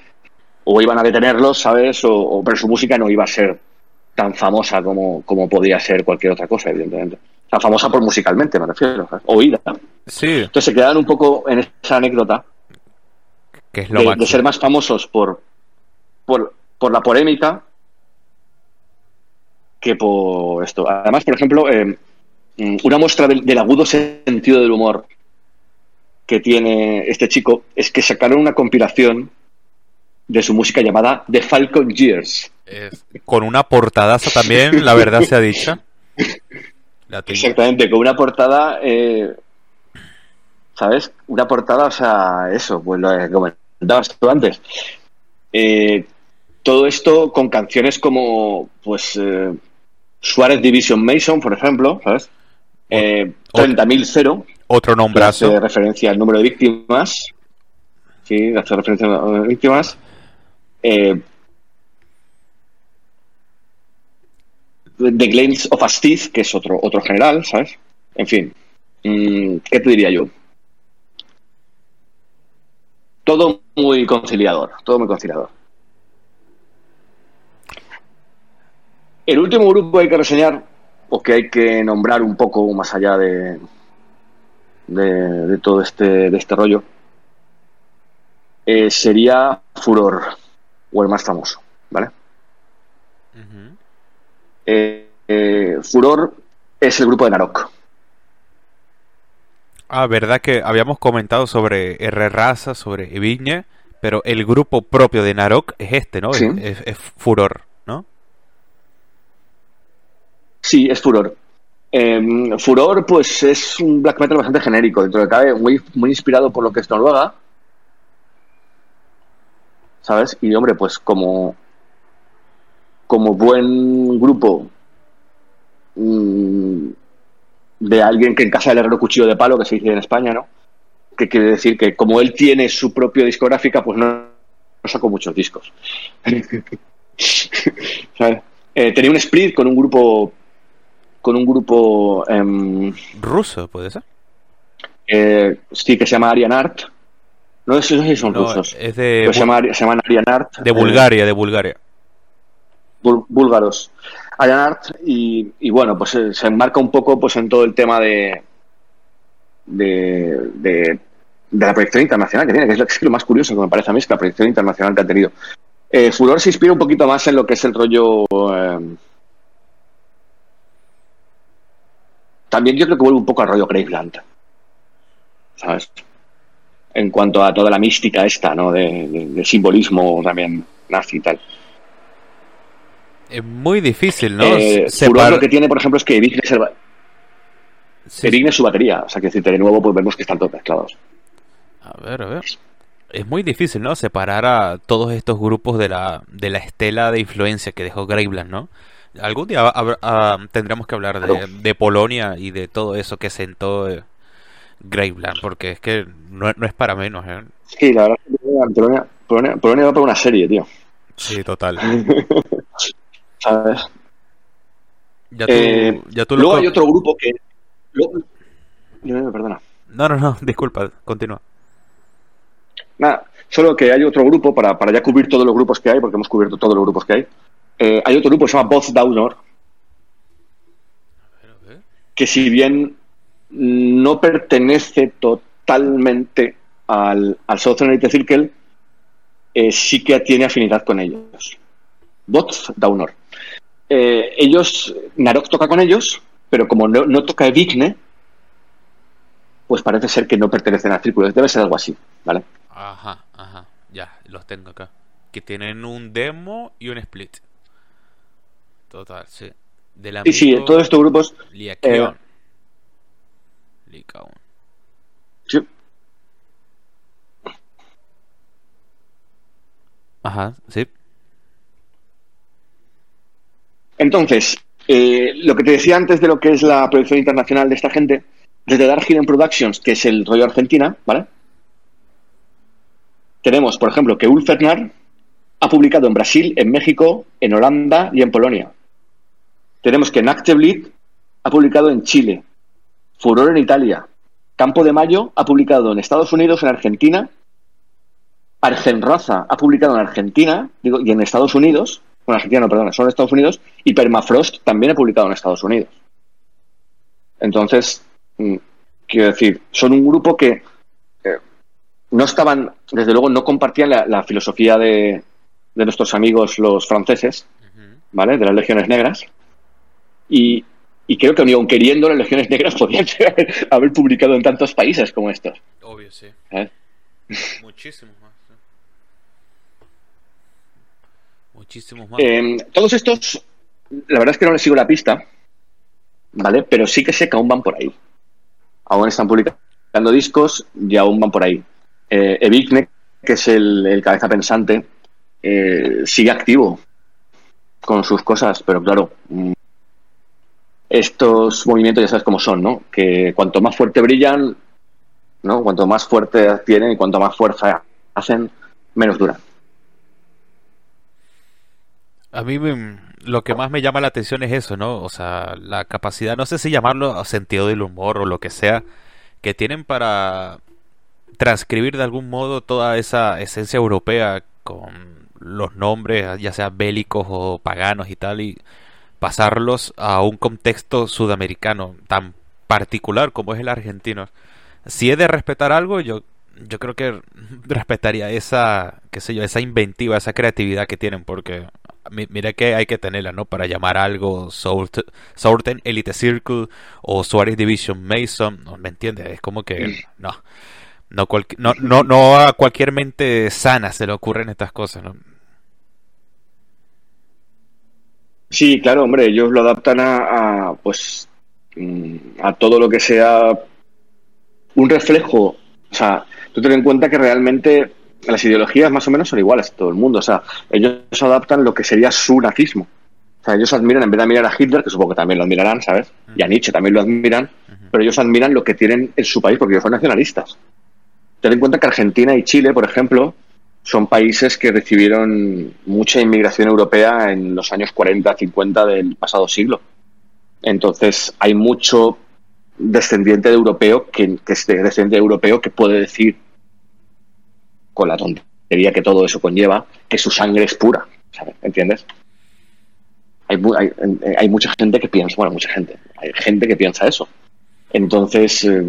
o iban a detenerlos, ¿sabes? O, o, pero su música no iba a ser tan famosa como, como podía ser cualquier otra cosa, evidentemente. O sea, famosa por musicalmente, me refiero, ¿sabes? oída.
Sí.
Entonces se quedan un poco en esa anécdota
que es lo
de, de, ser más famosos por, por, por la polémica que por esto. Además, por ejemplo, eh, una muestra del, del, agudo sentido del humor que tiene este chico es que sacaron una compilación de su música llamada The Falcon Years.
Es, con una portadaza también, la verdad se ha dicho.
Exactamente, con una portada, eh, ¿sabes? Una portada, o sea, eso, pues lo comentabas tú antes. Eh, todo esto con canciones como, pues, eh, Suárez Division Mason, por ejemplo, ¿sabes? Eh, 30.000 cero.
Otro nombrazo.
Hace referencia al número de víctimas. Sí, hace referencia al número de víctimas. Eh, The Glains of Astiz, que es otro, otro general, ¿sabes? En fin, mmm, ¿qué te diría yo? Todo muy conciliador, todo muy conciliador. El último grupo que hay que reseñar, o que hay que nombrar un poco más allá de, de, de todo este, de este rollo, eh, sería Furor, o el más famoso, ¿vale? Uh -huh. eh, eh, Furor es el grupo de Narok.
Ah, verdad que habíamos comentado sobre R Raza, sobre Viñe, pero el grupo propio de Narok es este, ¿no?
Sí.
Es, es, Furor, ¿no?
Sí, es Furor. Eh, Furor, pues es un black metal bastante genérico, dentro de cabe, muy, muy inspirado por lo que es Noruega. ¿Sabes? Y hombre, pues como, como buen grupo mmm, de alguien que en casa del herrero cuchillo de palo, que se dice en España, ¿no? Que quiere decir que como él tiene su propia discográfica, pues no, no sacó muchos discos. ¿Sabes? Eh, tenía un split con un grupo con un grupo em,
ruso, puede ser.
Eh, sí, que se llama Arian Art. No sé si son
No,
rusos.
es de,
se, llama, se llaman Arian Art.
de
eh,
Bulgaria, de Bulgaria.
bul- búlgaros. Arian Art y, y bueno, pues eh, se enmarca un poco pues en todo el tema de de, de, de la proyección internacional que tiene, que es lo, es lo más curioso que me parece a mí, es que la proyección internacional que ha tenido. Eh, Furor se inspira un poquito más en lo que es el rollo... eh, también yo creo que vuelve un poco al rollo Graveland. ¿Sabes? En cuanto a toda la mística esta, ¿no? De, de- de simbolismo también nazi y tal.
Es muy difícil, ¿no?
Eh,
Separ-
lo que tiene, por ejemplo, es que Evigne es, el
Sí,
su batería. O sea, que decirte de nuevo, pues vemos que están todos mezclados.
A ver, a ver. Es muy difícil, ¿no? Separar a todos estos grupos de la, de la estela de influencia que dejó Graveland, ¿no? Algún día ah, tendremos que hablar de, Polonia y de todo eso que sentó eh, Graveland, porque es que no, no es para menos, ¿eh?
Sí, la verdad es que Polonia, Polonia, Polonia va por una serie, tío.
Sí, total.
¿Sabes?
Ya tú,
Eh,
ya tú
Luego hay otro grupo que... Dime, Perdona.
No, no, no, disculpa, continúa.
Nada, solo que hay otro grupo, para, para ya cubrir todos los grupos que hay, porque hemos cubierto todos los grupos que hay. Eh, hay otro grupo que se llama Both Downor, que si bien no pertenece totalmente al, al Southern Circle, eh, sí que tiene afinidad con ellos. Both Downor. Eh, ellos, Narok toca con ellos, pero como no, no toca Evigne, pues parece ser que no pertenecen al círculo. Debe ser algo así, ¿vale?
Ajá, ajá, ya, los tengo acá. Que tienen un demo y un split. Total, sí. Del
Y sí,
amigo
todos estos grupos
Liakeon. Likaon.
Sí.
Ajá, sí.
Entonces, eh, lo que te decía antes de lo que es la producción internacional de esta gente, desde Dark Hidden Productions, que es el rollo Argentina, ¿vale? Tenemos, por ejemplo, que Ulf Fernar ha publicado en Brasil, en México, en Holanda y en Polonia. Tenemos que Nacteblit ha publicado en Chile, Furor en Italia, Campo de Mayo ha publicado en Estados Unidos, en Argentina, Argenroza ha publicado en Argentina digo, y en Estados Unidos, bueno, Argentina no, perdona, son en Estados Unidos, y Permafrost también ha publicado en Estados Unidos. Entonces, mm, quiero decir, son un grupo que eh, no estaban, desde luego, no compartían la, la filosofía de, de nuestros amigos los franceses. ¿vale? De las legiones negras. Y, y creo que ni aun queriendo las legiones negras podían haber, haber publicado en tantos países como estos.
Obvio, sí.
¿sabes?
Muchísimos más. Muchísimos más.
Eh, todos estos, la verdad es que no les sigo la pista, ¿vale? Pero sí que sé que aún van por ahí. Aún están publicando discos y aún van por ahí. Eh, Evigne, que es el, el cabeza pensante, eh, sigue activo con sus cosas, pero claro, mm, estos movimientos ya sabes cómo son, ¿no? Que cuanto más fuerte brillan, ¿no? Cuanto más fuerte tienen y cuanto más fuerza hacen, menos duran.
A mí lo que más me llama la atención es eso, ¿no? O sea, la capacidad, no sé si llamarlo sentido del humor o lo que sea, que tienen para transcribir de algún modo toda esa esencia europea con los nombres, ya sea bélicos o paganos y tal, y pasarlos a un contexto sudamericano tan particular como es el argentino. Si he de respetar algo, yo, yo creo que respetaría esa, qué sé yo, esa inventiva, esa creatividad que tienen, porque mi- mira que hay que tenerla, ¿no? Para llamar algo Sourt- Sourten Elite Circle o Suárez Division Mason, ¿no? ¿me entiendes? Es como que no, no, no, no, no a cualquier mente sana se le ocurren estas cosas, ¿no?
Sí, claro, hombre, ellos lo adaptan a, a, pues mm, a todo lo que sea un reflejo. O sea, tú ten en cuenta que realmente las ideologías más o menos son iguales a todo el mundo. O sea, ellos adaptan lo que sería su nazismo. O sea, ellos admiran, en vez de admirar a Hitler, que supongo que también lo admirarán, ¿sabes? Y a Nietzsche también lo admiran, pero ellos admiran lo que tienen en su país porque ellos son nacionalistas. Ten en cuenta que Argentina y Chile, por ejemplo, son países que recibieron mucha inmigración europea en los años 40, 50 del pasado siglo. Entonces, hay mucho descendiente de europeo que, es descendiente europeo que puede decir con la tontería que todo eso conlleva que su sangre es pura, ¿entiendes? Hay, hay, hay, mucha gente que piensa, bueno, mucha gente, hay gente que piensa eso. Entonces, eh,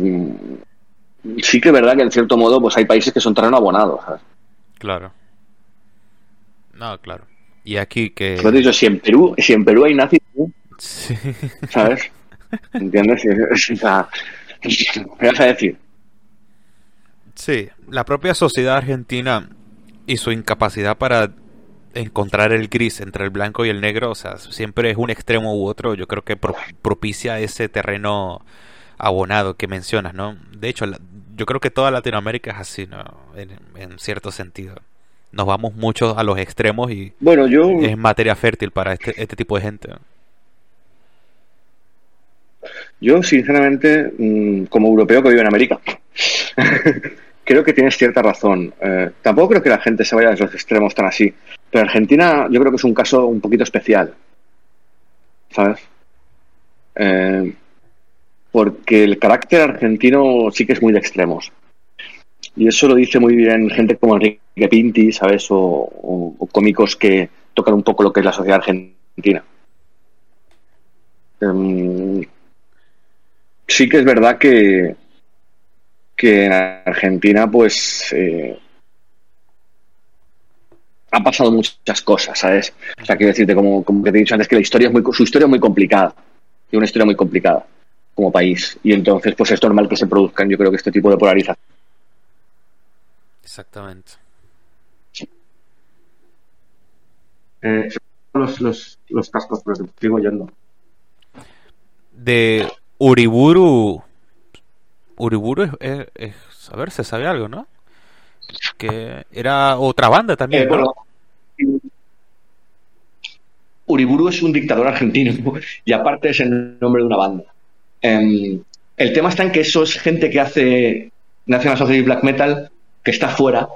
sí que es verdad que en cierto modo pues hay países que son terreno abonado, ¿sabes?
Claro. No, claro. Y aquí que...
Lo dicho, si en Perú, si en Perú hay nazis, sí. ¿sabes? ¿Entiendes? O sea, ¿qué vas a decir?
Sí, la propia sociedad argentina y su incapacidad para encontrar el gris entre el blanco y el negro, o sea, siempre es un extremo u otro, yo creo que propicia ese terreno abonado que mencionas, ¿no? De hecho, yo creo que toda Latinoamérica es así, ¿no? En, cierto sentido. Nos vamos mucho a los extremos y
bueno, yo...
es materia fértil para este, este tipo de gente.
Yo, sinceramente, mm, como europeo que vive en América, creo que tienes cierta razón. Eh, tampoco creo que la gente se vaya a los extremos tan así. Pero Argentina yo creo que es un caso un poquito especial. ¿Sabes? Eh, porque el carácter argentino sí que es muy de extremos. Y eso lo dice muy bien gente como Enrique Pinti, ¿sabes? O, cómicos que tocan un poco lo que es la sociedad argentina. Em, sí que es verdad que, que en Argentina, pues, eh, ha pasado muchas cosas, ¿sabes? O sea, quiero decirte, como, como que te he dicho antes, que la historia es muy, su historia es muy complicada. Y una historia muy complicada como país. Y entonces, pues es normal que se produzcan, yo creo que este tipo de polarización.
Exactamente.
Eh, los, los, los cascos, pero sigo yendo.
De Uriburu. Uriburu es, es, A ver, se sabe algo, ¿no? Que era otra banda también. Eh,
Uriburu es un dictador argentino y aparte es el nombre de una banda. Em, el tema está en que eso es gente que hace National Society Black Metal que está fuera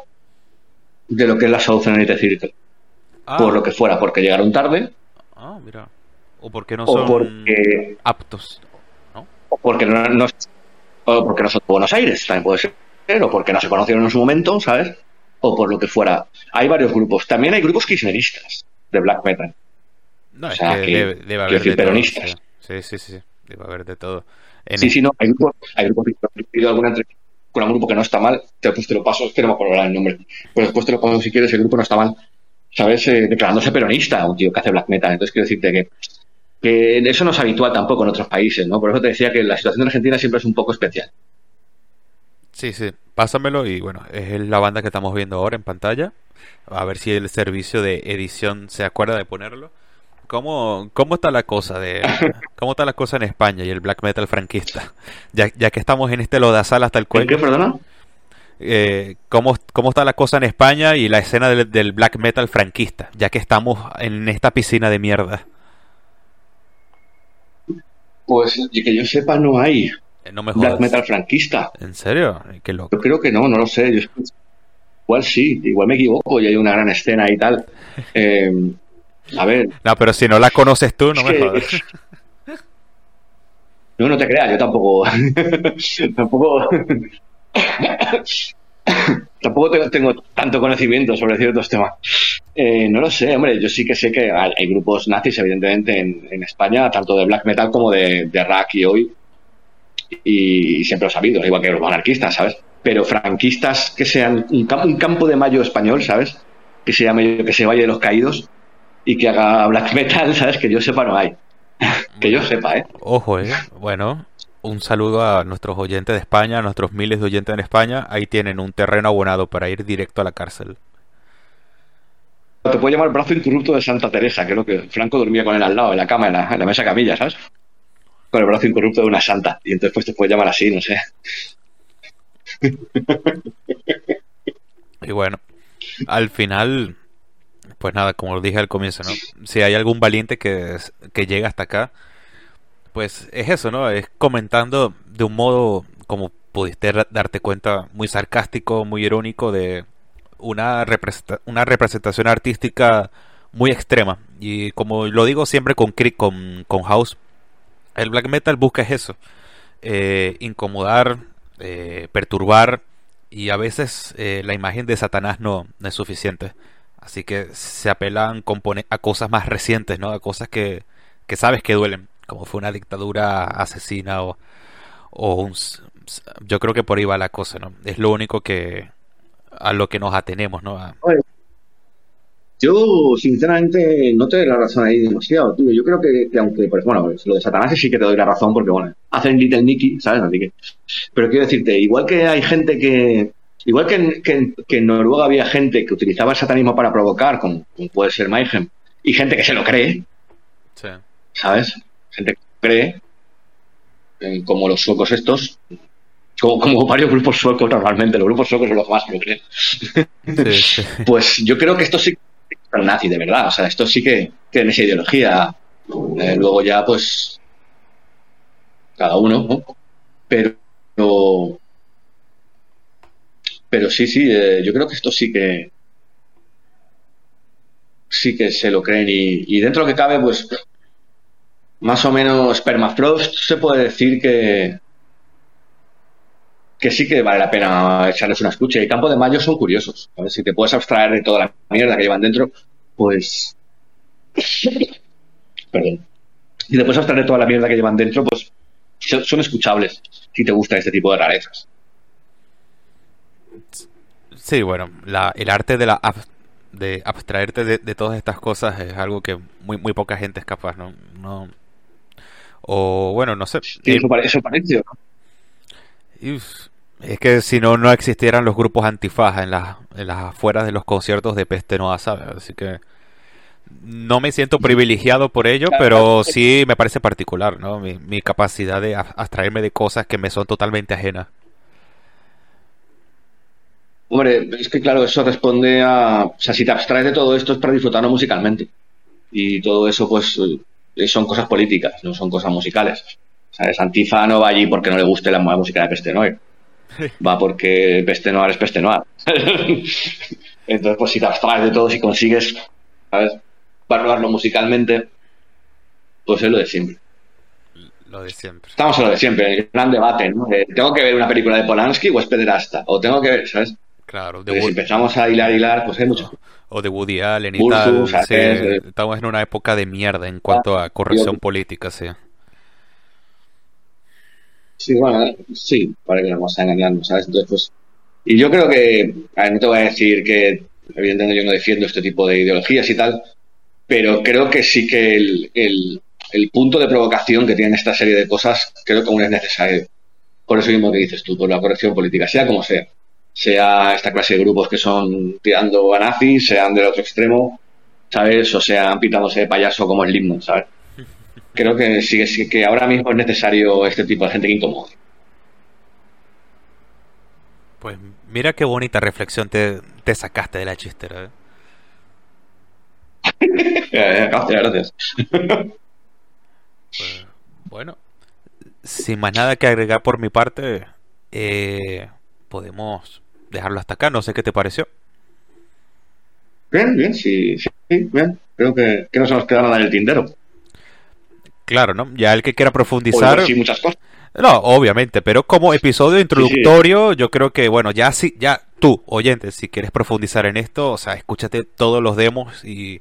de lo que es la Southern Circle. Ah. Por lo que fuera, porque llegaron tarde.
Ah, mira. O porque no son porque, aptos. ¿no?
O porque no, o porque no son de Buenos Aires, también puede ser. O porque no se conocieron en su momento, ¿sabes? O por lo que fuera. Hay varios grupos. También hay grupos kirchneristas de black metal.
No, o sea, que, debe, haber peronistas. sí, sí, sí. Debe haber de todo.
sí, sí, no, hay grupos, hay grupos que alguna entrevista con un grupo que no está mal, después te lo paso, es que no me acuerdo el nombre, pero después te lo paso si quieres, el grupo no está mal, ¿sabes? Eh, declarándose peronista, un tío que hace black metal. Entonces quiero decirte que, que eso no es habitual tampoco en otros países, ¿no? Por eso te decía que la situación de Argentina siempre es un poco especial.
Sí, sí, pásamelo y bueno, es la banda que estamos viendo ahora en pantalla. A ver si el servicio de edición se acuerda de ponerlo. ¿Cómo, ¿Cómo está la cosa de cómo está la cosa en España y el black metal franquista? Ya, ya que estamos en este lodazal hasta el cuello.
¿Qué, perdona?
Eh, ¿cómo, ¿Cómo está la cosa en España y la escena del, black metal franquista? Ya que estamos en esta piscina de mierda.
Pues que yo sepa no hay
eh, no me
black metal franquista.
¿En serio?
Qué loco. Yo creo que no, no lo sé. igual sí, igual me equivoco y hay una gran escena y tal. Eh, a ver.
No, pero si no la conoces tú, no me jodas.
No, no te creas, yo tampoco. tampoco. tampoco tengo, tanto conocimiento sobre ciertos temas. Eh, no lo sé, hombre, yo sí que sé que hay, grupos nazis, evidentemente, en, España, tanto de black metal como de, de rock y hoy. Y, siempre lo he sabido, igual que los anarquistas, ¿sabes? Pero franquistas que sean un, campo de mayo español, ¿sabes? Que se llame, que se vaya de los caídos, y que haga black metal, ¿sabes? Que yo sepa no hay. que yo sepa, ¿eh?
Ojo, ¿eh? Bueno, un saludo a nuestros oyentes de España, a nuestros miles de oyentes en España. Ahí tienen un terreno abonado para ir directo a la cárcel.
Te puede llamar el brazo incorrupto de Santa Teresa, que es lo que Franco dormía con él al lado, en la cama, en la, mesa camilla, ¿sabes? Con el brazo incorrupto de una santa. Y entonces pues te puede llamar así, no sé.
y bueno, al final pues nada, como lo dije al comienzo, ¿no? Si hay algún valiente que, que llega hasta acá, pues es eso, ¿no? Es comentando de un modo, como pudiste darte cuenta, muy sarcástico, muy irónico de una, una representación artística muy extrema. Y como lo digo siempre con, con, con House, el black metal busca eso. Eh, incomodar, eh, perturbar y a veces eh, la imagen de Satanás no, es suficiente. Así que se apelan a cosas más recientes, ¿no? A cosas que, que sabes que duelen, como fue una dictadura asesina o, o un... Yo creo que por ahí va la cosa, ¿no? Es lo único que... a lo que nos atenemos, ¿no?
Yo, sinceramente, no te doy la razón ahí demasiado, tío. Yo creo que, aunque, pues, bueno, lo de Satanás sí que te doy la razón porque, bueno, hacen Little Nicky, ¿sabes? Así que. Pero quiero decirte, igual que hay gente que. Igual que en, que, Noruega había gente que utilizaba el satanismo para provocar, como, puede ser Mayhem, y gente que se lo cree. Sí. ¿Sabes? Gente que cree, eh, como los suecos estos, como, como, varios grupos suecos normalmente, los grupos suecos son los más que lo creen. Sí, pues yo creo que esto sí nazi de verdad. O sea, esto sí que tiene esa ideología. Eh, luego ya, pues, cada uno, ¿no? Pero, pero sí, sí, eh, yo creo que esto sí que sí que se lo creen y, y dentro de lo que cabe, pues, más o menos Permafrost se puede decir que que sí que vale la pena echarles una escucha. Y Campo de Mayo son curiosos. Ver si te puedes abstraer de toda la mierda que llevan dentro, pues. Perdón. Te puedes abstraer de toda la mierda que llevan dentro, pues son escuchables si te gusta este tipo de rarezas.
Sí, bueno, la, el arte de la de abstraerte de, todas estas cosas es algo que muy muy poca gente es capaz, ¿no? no o bueno, no sé.
Sí, eso, parece, eso ¿no?
Es que si no, no existieran los grupos antifaja en las, en las afueras de los conciertos de Peste no ¿sabes? Así que no me siento privilegiado por ello, pero sí me parece particular, ¿no? Mi, mi capacidad de abstraerme de cosas que me son totalmente ajenas.
Hombre, es que claro, eso responde a... O sea, si te abstraes de todo esto es para disfrutarlo musicalmente. Y todo eso, pues, eh, son cosas políticas, no son cosas musicales. ¿Sabes? Antifa no va allí porque no le guste la música de Peste Noir. Va porque Peste Noir es Peste Noir. Entonces, pues si te abstraes de todo, si consigues, ¿sabes? Valorarlo musicalmente, pues es lo de siempre.
Lo de siempre.
Estamos en lo de siempre, el gran debate, ¿no? ¿Tengo que ver una película de Polanski o es pederasta? O tengo que ver, ¿sabes?
Claro,
de si empezamos a hilar, hilar, pues hay mucho.
O de Woody Allen y tal. estamos en una época de mierda en cuanto a corrección política, sí.
Sí, bueno, sí, para que nos vamos a engañarnos, ¿sabes? Entonces, pues, y yo creo que, a ver, no te voy a decir que, evidentemente yo no defiendo este tipo de ideologías y tal, pero creo que sí que el, el, el punto de provocación que tiene esta serie de cosas, creo que aún es necesario. Por eso mismo que dices tú, por la corrección política, sea como sea. Sea esta clase de grupos que son tirando a nazis, sean del otro extremo, ¿sabes? O sean pintándose de payaso como el himno, ¿sabes? creo que sí, que ahora mismo es necesario este tipo de gente que incomode.
Pues mira qué bonita reflexión te, sacaste de la chistera. ¿eh?
gracias, gracias.
Pues, bueno, sin más nada que agregar por mi parte, eh, podemos dejarlo hasta acá. No sé qué te pareció.
Bien, bien, sí, sí, bien. Creo que, que no se nos queda nada en el tindero.
Claro, ¿no? Ya el que quiera profundizar.
Sí, muchas cosas.
No, obviamente, pero como episodio introductorio, yo creo que, bueno, ya sí, ya tú, oyente, si quieres profundizar en esto, o sea, escúchate todos los demos y,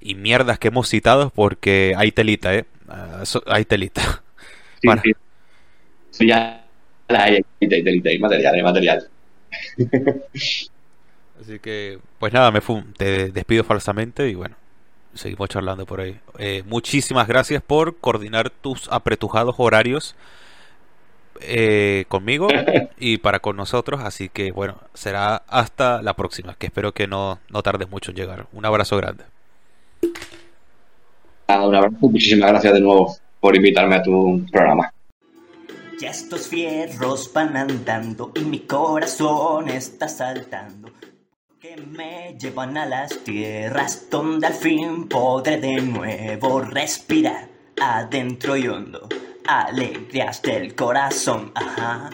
y mierdas que hemos citado, porque hay telita, ¿eh? Ah, hay telita.
Sí, sí. Ya hay telita, hay material, hay material.
Así que, pues nada, me te despido falsamente y bueno, seguimos charlando por ahí. Eh, muchísimas gracias por coordinar tus apretujados horarios eh, conmigo y para con nosotros. Así que bueno, será hasta la próxima, que espero que no, no tardes mucho en llegar. Un abrazo grande.
Un abrazo, muchísimas gracias de nuevo por invitarme a tu programa.
Ya estos fierros van andando y mi corazón está saltando que me llevan a las tierras donde al fin podré de nuevo respirar adentro y hondo alegrías del corazón. Ajá.